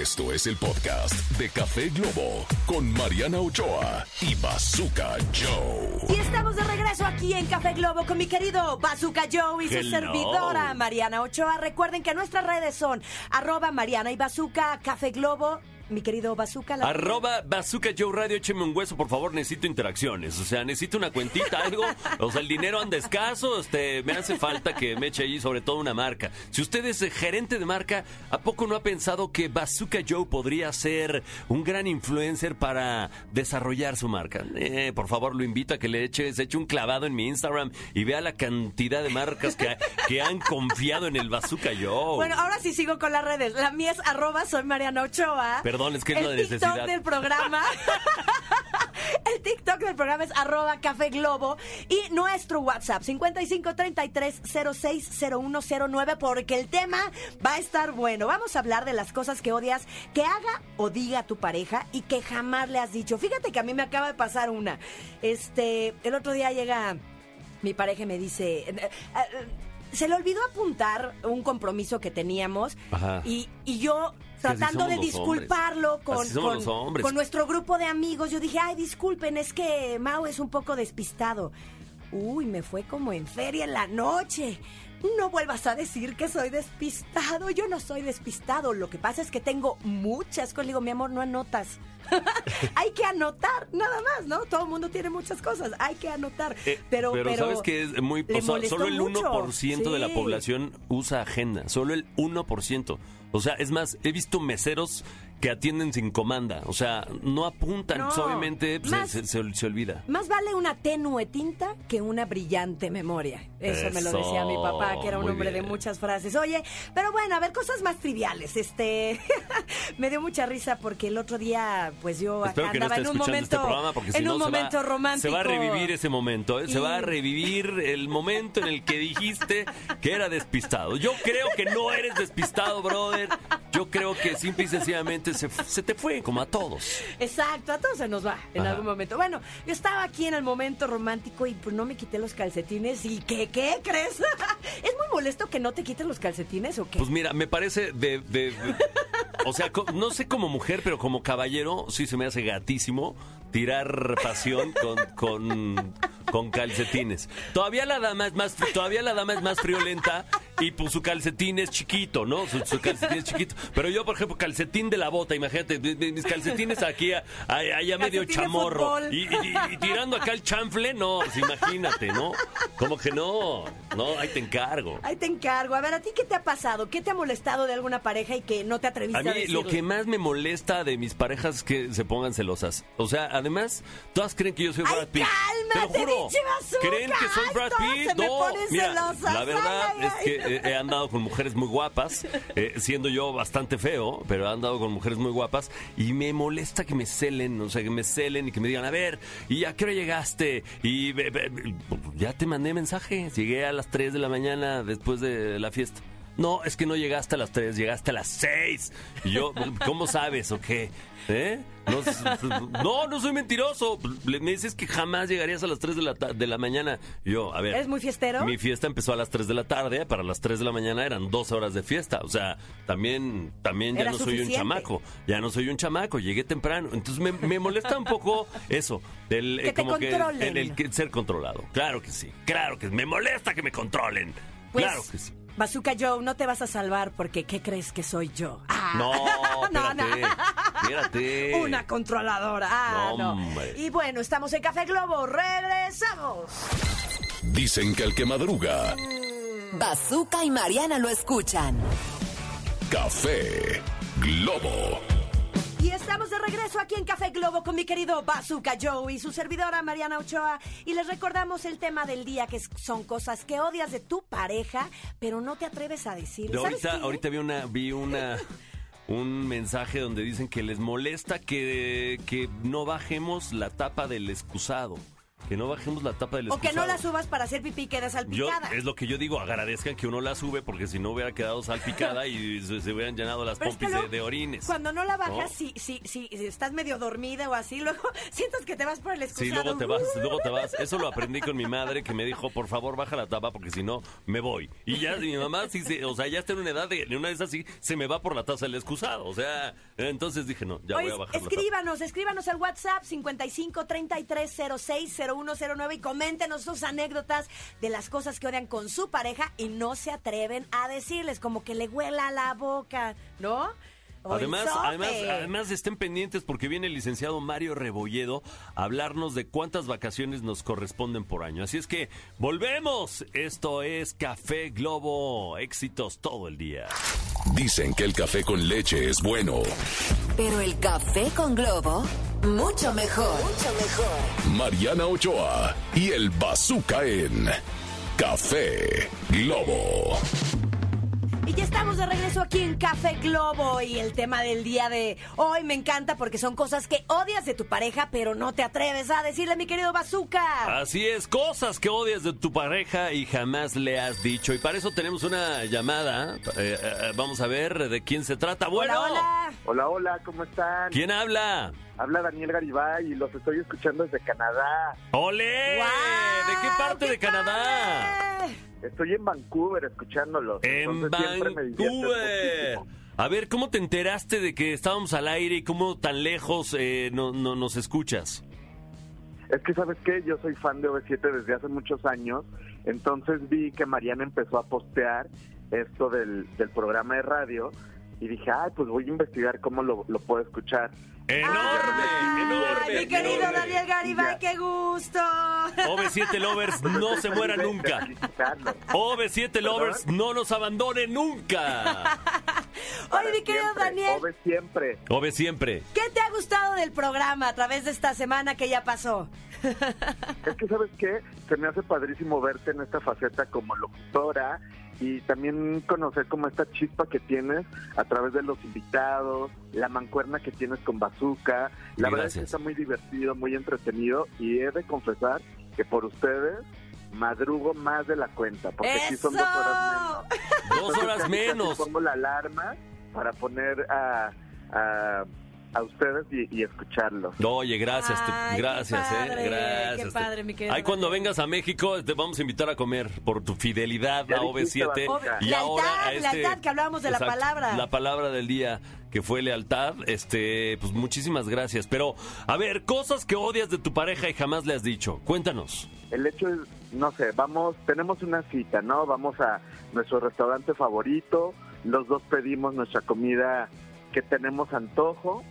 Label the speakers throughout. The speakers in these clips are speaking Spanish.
Speaker 1: Esto es el podcast de Café Globo con Mariana Ochoa y Bazooka Joe.
Speaker 2: Y estamos de regreso aquí en Café Globo con mi querido Bazooka Joe y su
Speaker 3: Hello.
Speaker 2: servidora Mariana Ochoa. Recuerden que nuestras redes son arroba Mariana y Bazooka, Café Globo. Mi querido Bazooka. la-
Speaker 3: Arroba Bazooka Joe Radio, écheme un hueso, por favor, necesito interacciones. O sea, necesito una cuentita, algo. O sea, el dinero anda escaso, este, me hace falta que me eche ahí sobre todo una marca. Si usted es eh, gerente de marca, ¿a poco no ha pensado que Bazooka Joe podría ser un gran influencer para desarrollar su marca? Eh, por favor, lo invito a que le eche, se eche un clavado en mi Instagram y vea la cantidad de marcas que, que han confiado en el Bazooka Joe.
Speaker 2: Bueno, ahora sí sigo con las redes. La mía es arroba soy Mariana Ochoa.
Speaker 3: Perdón, es que es
Speaker 2: el
Speaker 3: la
Speaker 2: TikTok del programa. el TikTok del programa es arroba Café Globo. Y nuestro WhatsApp, 5533-060109, porque el tema va a estar bueno. Vamos a hablar de las cosas que odias que haga o diga tu pareja y que jamás le has dicho. Fíjate que a mí me acaba de pasar una. Este, el otro día llega mi pareja y me dice... eh, eh, se le olvidó apuntar un compromiso que teníamos
Speaker 3: Ajá.
Speaker 2: y, y yo tratando de disculparlo con, con- nuestro grupo de amigos. Yo dije, ay, disculpen, es que Mau es un poco despistado. Uy, me fue como en feria en la noche. No vuelvas a decir que soy despistado. Yo no soy despistado. Lo que pasa es que tengo muchas cosas. Le digo, mi amor, no anotas. Hay que anotar, nada más, ¿no? Todo el mundo tiene muchas cosas. Hay que anotar.
Speaker 3: Eh,
Speaker 2: pero, pero,
Speaker 3: sabes que es muy o sea, solo el
Speaker 2: mucho.
Speaker 3: 1% de la
Speaker 2: Sí.
Speaker 3: población usa agenda, solo el 1%. O sea, es más, he visto meseros que atienden sin comanda, o sea, no apuntan,
Speaker 2: No,
Speaker 3: pues, obviamente pues,
Speaker 2: más-
Speaker 3: se, se- se olvida.
Speaker 2: Más vale una tenue tinta que una brillante memoria. Eso, me lo decía mi papá, que era un hombre de muchas frases. Oye, pero bueno, a ver, cosas más triviales. Este, me dio mucha risa porque el otro día, pues yo
Speaker 3: Espero
Speaker 2: acá
Speaker 3: que no
Speaker 2: andaba
Speaker 3: esté
Speaker 2: en un
Speaker 3: escuchando
Speaker 2: momento,
Speaker 3: este programa porque si
Speaker 2: en
Speaker 3: no
Speaker 2: un
Speaker 3: se
Speaker 2: momento
Speaker 3: va,
Speaker 2: romántico.
Speaker 3: se va a revivir ese momento, ¿eh? se
Speaker 2: Y-
Speaker 3: va a revivir el momento en el que dijiste que era despistado. Yo creo que no eres despistado, brother. Yo creo que simple y sencillamente se, se te fue, como a todos.
Speaker 2: Exacto, a todos se nos va en
Speaker 3: Ajá.
Speaker 2: algún momento. Bueno, yo estaba aquí en el momento romántico y pues no me quité los calcetines. ¿Y qué, qué crees? ¿Es muy molesto que no te quiten los calcetines o qué?
Speaker 3: Pues mira, me parece de, de- de- o sea, no sé como mujer, pero como caballero sí se me hace gatísimo tirar pasión con, con, con calcetines. Todavía la dama es más, todavía la dama es más friolenta y pues su calcetín es chiquito, ¿no? Su, su calcetín es chiquito. Pero yo, por ejemplo, calcetín de la bota, imagínate, mis calcetines aquí, a- a- allá medio chamorro. Y, y- y tirando acá el chanfle, no, pues imagínate, ¿no? Como que no, no, ahí te encargo.
Speaker 2: Ahí te encargo. A ver, ¿a ti qué te ha pasado? ¿Qué te ha molestado de alguna pareja y que no te atreviste
Speaker 3: A
Speaker 2: a,
Speaker 3: mí
Speaker 2: decirle?
Speaker 3: lo que más me molesta de mis parejas es que se pongan celosas. O sea, además, todas creen que yo soy
Speaker 2: ¡Ay,
Speaker 3: Brad Pitt. Te lo juro. ¿Creen que soy
Speaker 2: ¡Ay,
Speaker 3: Brad Pitt? no. Mira, la verdad es que eh, he andado con mujeres muy guapas, eh, siendo yo bastante feo, pero he andado con mujeres muy guapas y me molesta que me celen, o sea, que me celen y que me digan, a ver, ¿y a qué hora llegaste? Y ve- ve- ya te mandé mensaje, llegué a las 3 de la mañana después de la fiesta. No, es que no llegaste a las 3, llegaste a las 6. Y yo, ¿cómo sabes o qué? ¿Eh? No, no, no soy mentiroso. Me dices que jamás llegarías a las 3 de la, de la mañana. Yo, a ver.
Speaker 2: ¿Eres muy fiestero?
Speaker 3: Mi fiesta empezó a las 3 de la tarde. Para las 3 de la mañana eran 12 horas de fiesta. O sea, también, también ya
Speaker 2: Era
Speaker 3: no soy un chamaco. Ya no soy un chamaco. Llegué temprano. Entonces me, me molesta un poco eso. El,
Speaker 2: Que te
Speaker 3: como que
Speaker 2: controlen.
Speaker 3: en el que ser controlado. Claro que sí. Claro que me molesta que me controlen.
Speaker 2: Pues,
Speaker 3: claro que sí.
Speaker 2: Bazooka Joe, no te vas a salvar porque ¿qué crees que soy yo? Ah.
Speaker 3: No,
Speaker 2: No, no.
Speaker 3: espérate.
Speaker 2: Una controladora. Ah,
Speaker 3: No.
Speaker 2: Y bueno, estamos en Café Globo. Regresamos.
Speaker 1: Dicen que el que madruga,
Speaker 4: Bazooka y Mariana lo escuchan.
Speaker 1: Café Globo.
Speaker 2: Y estamos de regreso aquí en Café Globo con mi querido Bazooka Joe y su servidora Mariana Ochoa. Y les recordamos el tema del día, que son cosas que odias de tu pareja, pero no te atreves a decir.
Speaker 3: De
Speaker 2: ¿Sabes
Speaker 3: ahorita, ahorita vi una, vi una, un mensaje donde dicen que les molesta que, que no bajemos la tapa del excusado. Que no bajemos la tapa del
Speaker 2: O que no la subas para hacer pipí y queda
Speaker 3: Yo,
Speaker 2: salpicada.
Speaker 3: es lo que yo digo, agradezcan que uno la sube porque si no hubiera quedado salpicada y se, se hubieran llenado las pompis de, orines.
Speaker 2: Cuando no la bajas,
Speaker 3: ¿No?
Speaker 2: si, si, si, estás medio dormida o así, luego sientes que te vas por el excusado.
Speaker 3: Sí, luego te vas, luego te vas. Eso lo aprendí con mi madre que me dijo, por favor, baja la tapa porque si no, me voy. Y ya mi mamá, sí, se- o sea, ya está en una edad de, en una de esas sí, se me va por la taza del excusado. O sea, entonces dije, no, ya
Speaker 2: Oye,
Speaker 3: voy a bajar la tapa.
Speaker 2: escríbanos, escríbanos al WhatsApp 55 33 06 0109 y coméntenos sus anécdotas de las cosas que odian con su pareja y no se atreven a decirles, como que le huela la boca, ¿no? O
Speaker 3: Además, además, además estén pendientes porque viene el licenciado Mario Rebolledo a hablarnos de cuántas vacaciones nos corresponden por año. Así es que volvemos. Esto es Café Globo. Éxitos todo el día.
Speaker 1: Dicen que el café con leche es bueno.
Speaker 4: Pero el café con globo, mucho mejor. Mucho mejor.
Speaker 1: Mariana Ochoa y el Bazooka en Café Globo.
Speaker 2: Y ya estamos de regreso aquí en Café Globo y el tema del día de hoy me encanta porque son cosas que odias de tu pareja pero no te atreves a decirle mi querido Bazooka.
Speaker 3: Así es, cosas que odias de tu pareja y jamás le has dicho. Y para eso tenemos una llamada. Eh, eh, vamos a ver de quién se trata. Bueno,
Speaker 2: Hola, hola.
Speaker 5: Hola, hola, ¿cómo están?
Speaker 3: ¿quién habla?
Speaker 5: Habla Daniel Garibay y los estoy escuchando desde Canadá.
Speaker 3: ¡Ole! ¿De qué parte de Canadá?
Speaker 2: padre!
Speaker 5: Estoy en Vancouver escuchándolos.
Speaker 3: En
Speaker 5: entonces siempre me divierte
Speaker 3: Vancouver. A ver, ¿cómo te enteraste de que estábamos al aire y cómo tan lejos eh, no, no- nos escuchas?
Speaker 5: Es que, ¿sabes qué? Yo soy fan de OV7 desde hace muchos años. Entonces vi que Mariana empezó a postear esto del, del programa de radio. Y dije, ay, pues voy a investigar cómo lo, lo puedo escuchar.
Speaker 3: ¡Enorme!
Speaker 2: Ay,
Speaker 3: ¡Enorme!
Speaker 2: mi querido
Speaker 3: enorme!
Speaker 2: Daniel Garibay, qué gusto.
Speaker 3: OV7 Lovers no se muera nunca.
Speaker 5: escucharlos.
Speaker 3: OV7 Lovers no nos abandone nunca.
Speaker 2: Oye, mi querido
Speaker 5: Siempre,
Speaker 2: Daniel,
Speaker 5: OV siempre.
Speaker 3: OV siempre.
Speaker 2: ¿qué te ha gustado del programa a través de esta semana que ya pasó?
Speaker 5: Es que, ¿sabes qué? Se me hace padrísimo verte en esta faceta como locutora y también conocer como esta chispa que tienes a través de los invitados, la mancuerna que tienes con Bazooka. La verdad es que está muy divertido, muy entretenido y he de confesar que por ustedes madrugo más de la cuenta, porque sí
Speaker 2: ¡Eso!
Speaker 5: son dos horas menos.
Speaker 3: Menos.
Speaker 5: Pongo la alarma para poner a, a, a ustedes y, y escucharlos.
Speaker 3: Oye, gracias, te-
Speaker 2: Ay, qué
Speaker 3: gracias,
Speaker 2: padre,
Speaker 3: eh, gracias.
Speaker 2: qué padre, mi querido
Speaker 3: Ay, cuando vengas a México te vamos a invitar a comer por tu fidelidad
Speaker 5: Ya
Speaker 3: a
Speaker 5: dijiste,
Speaker 3: OV7
Speaker 5: Bazooka.
Speaker 3: y
Speaker 2: Lealtad,
Speaker 3: ahora a este
Speaker 2: lealtad, que hablábamos de la palabra.
Speaker 3: La palabra del día que fue lealtad, este, pues muchísimas gracias. Pero a ver, cosas que odias de tu pareja y jamás le has dicho. Cuéntanos.
Speaker 5: El hecho es, no sé, vamos, tenemos una cita, ¿no? Vamos a nuestro restaurante favorito, los dos pedimos nuestra comida que tenemos antojo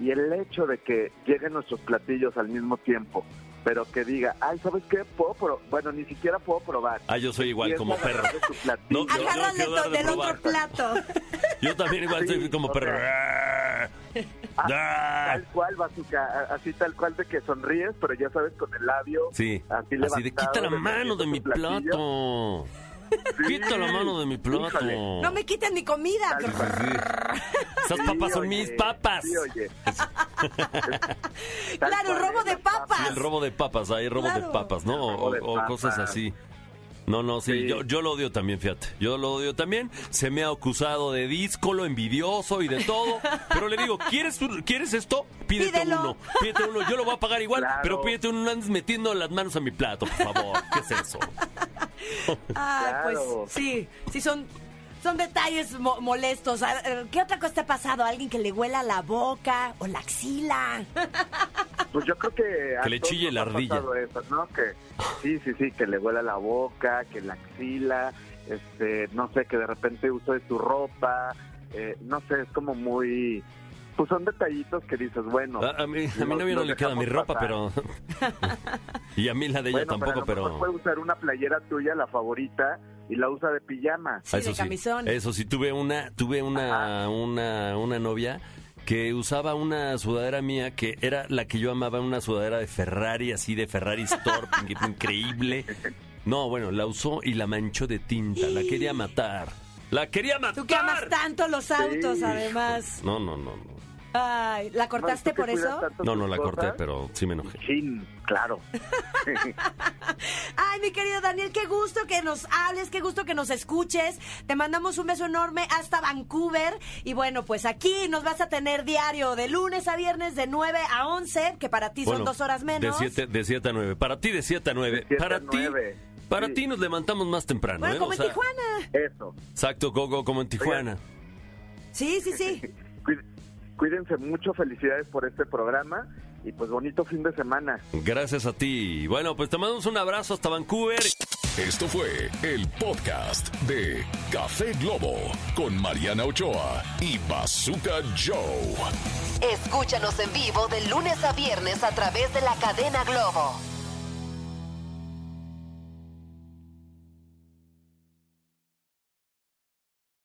Speaker 5: y el hecho de que lleguen nuestros platillos al mismo tiempo, pero que diga, ay, ¿sabes qué? Puedo pro- bueno, ni siquiera puedo probar.
Speaker 3: Ah, yo soy igual como perro. No, yo-
Speaker 2: Agarran
Speaker 3: quiero
Speaker 2: de otro plato.
Speaker 3: Yo también igual
Speaker 5: Sí,
Speaker 3: soy como perro. Ah.
Speaker 5: Tal cual, Bazooka, así tal cual de que sonríes, pero ya sabes, con el labio.
Speaker 3: Sí,
Speaker 5: Así,
Speaker 3: así de quita la mano de mi
Speaker 5: platillo".
Speaker 3: plato.
Speaker 5: Sí.
Speaker 3: Quita la mano de mi plato.
Speaker 5: Híjole.
Speaker 2: No me quiten mi comida.
Speaker 3: Esas
Speaker 5: Sí,
Speaker 3: papas son
Speaker 5: oye,
Speaker 3: mis papas.
Speaker 5: sí, oye. Tal
Speaker 2: Claro, robo de papas.
Speaker 3: Sí, el robo de papas, hay robo de papas, ¿no? O,
Speaker 5: Robo de
Speaker 3: o cosas así. No, no, sí,
Speaker 5: Sí.
Speaker 3: Yo, yo lo odio también, fíjate. Yo lo odio también. Se me ha acusado de díscolo, envidioso y de todo. Pero le digo, ¿quieres, tú- ¿quieres esto? Pídete
Speaker 2: Pídelo.
Speaker 3: uno. Pídete uno. Yo lo voy a pagar igual,
Speaker 5: Claro.
Speaker 3: pero pídete uno. No andes metiendo las manos a mi plato, por favor. ¿Qué es eso?
Speaker 2: Ay,
Speaker 5: Claro.
Speaker 2: pues sí, sí son, son detalles mo- molestos. ¿Qué otra cosa te ha pasado? ¿Alguien que le huela la boca o la axila?
Speaker 5: Pues yo creo que... a
Speaker 3: Que le chille la ardilla.
Speaker 5: eso, ¿no? Que sí, sí, sí, que le huela la boca, que la axila, este, no sé, que de repente uso de tu ropa, eh, no sé, es como muy... Pues son detallitos que dices, bueno...
Speaker 3: A, a mí, a mi novia no le queda mi ropa,
Speaker 5: pasar.
Speaker 3: pero... y a mí la de ella
Speaker 5: Bueno,
Speaker 3: tampoco,
Speaker 5: pero...
Speaker 3: pero...
Speaker 5: puede usar una playera tuya, la favorita, y la usa de pijama.
Speaker 2: Sí,
Speaker 3: Eso
Speaker 2: de camisón.
Speaker 3: Eso sí, tuve una, tuve una, una, una novia que usaba una sudadera mía que era la que yo amaba, una sudadera de Ferrari, así de Ferrari Store, in- increíble. No, bueno, la usó y la manchó de tinta, la quería matar. ¡La quería matar!
Speaker 2: Tú que amas tanto los autos,
Speaker 5: Sí.
Speaker 2: además.
Speaker 3: No, no, no, no.
Speaker 2: Ay, ¿la cortaste
Speaker 5: ¿tú que
Speaker 2: por eso?
Speaker 3: No, no la corté, pero sí me enojé.
Speaker 5: Sí, claro.
Speaker 2: Ay, mi querido Daniel, qué gusto que nos hables, qué gusto que nos escuches. Te mandamos un beso enorme hasta Vancouver. Y bueno, pues aquí nos vas a tener diario de lunes a viernes de 9 a 11, que para ti son dos horas menos.
Speaker 3: De 7 de siete a 9. Para ti de 7 a 9.
Speaker 5: De siete
Speaker 3: Para
Speaker 5: a
Speaker 3: ti.
Speaker 5: nueve.
Speaker 3: Para
Speaker 5: Sí.
Speaker 3: ti nos levantamos más temprano,
Speaker 2: Bueno,
Speaker 3: ¿eh?
Speaker 2: como
Speaker 3: O
Speaker 2: en
Speaker 3: sea,
Speaker 2: Tijuana.
Speaker 5: Eso.
Speaker 3: Exacto, Gogo, como en Tijuana.
Speaker 2: Sí, sí, sí.
Speaker 5: Cuí- Cuídense mucho, felicidades por este programa y pues bonito fin de semana.
Speaker 3: Gracias a ti. Bueno, pues te mandamos un abrazo hasta Vancouver.
Speaker 1: Esto fue el podcast de Café Globo con Mariana Ochoa y Bazooka Joe.
Speaker 4: Escúchanos en vivo de lunes a viernes a través de la cadena Globo.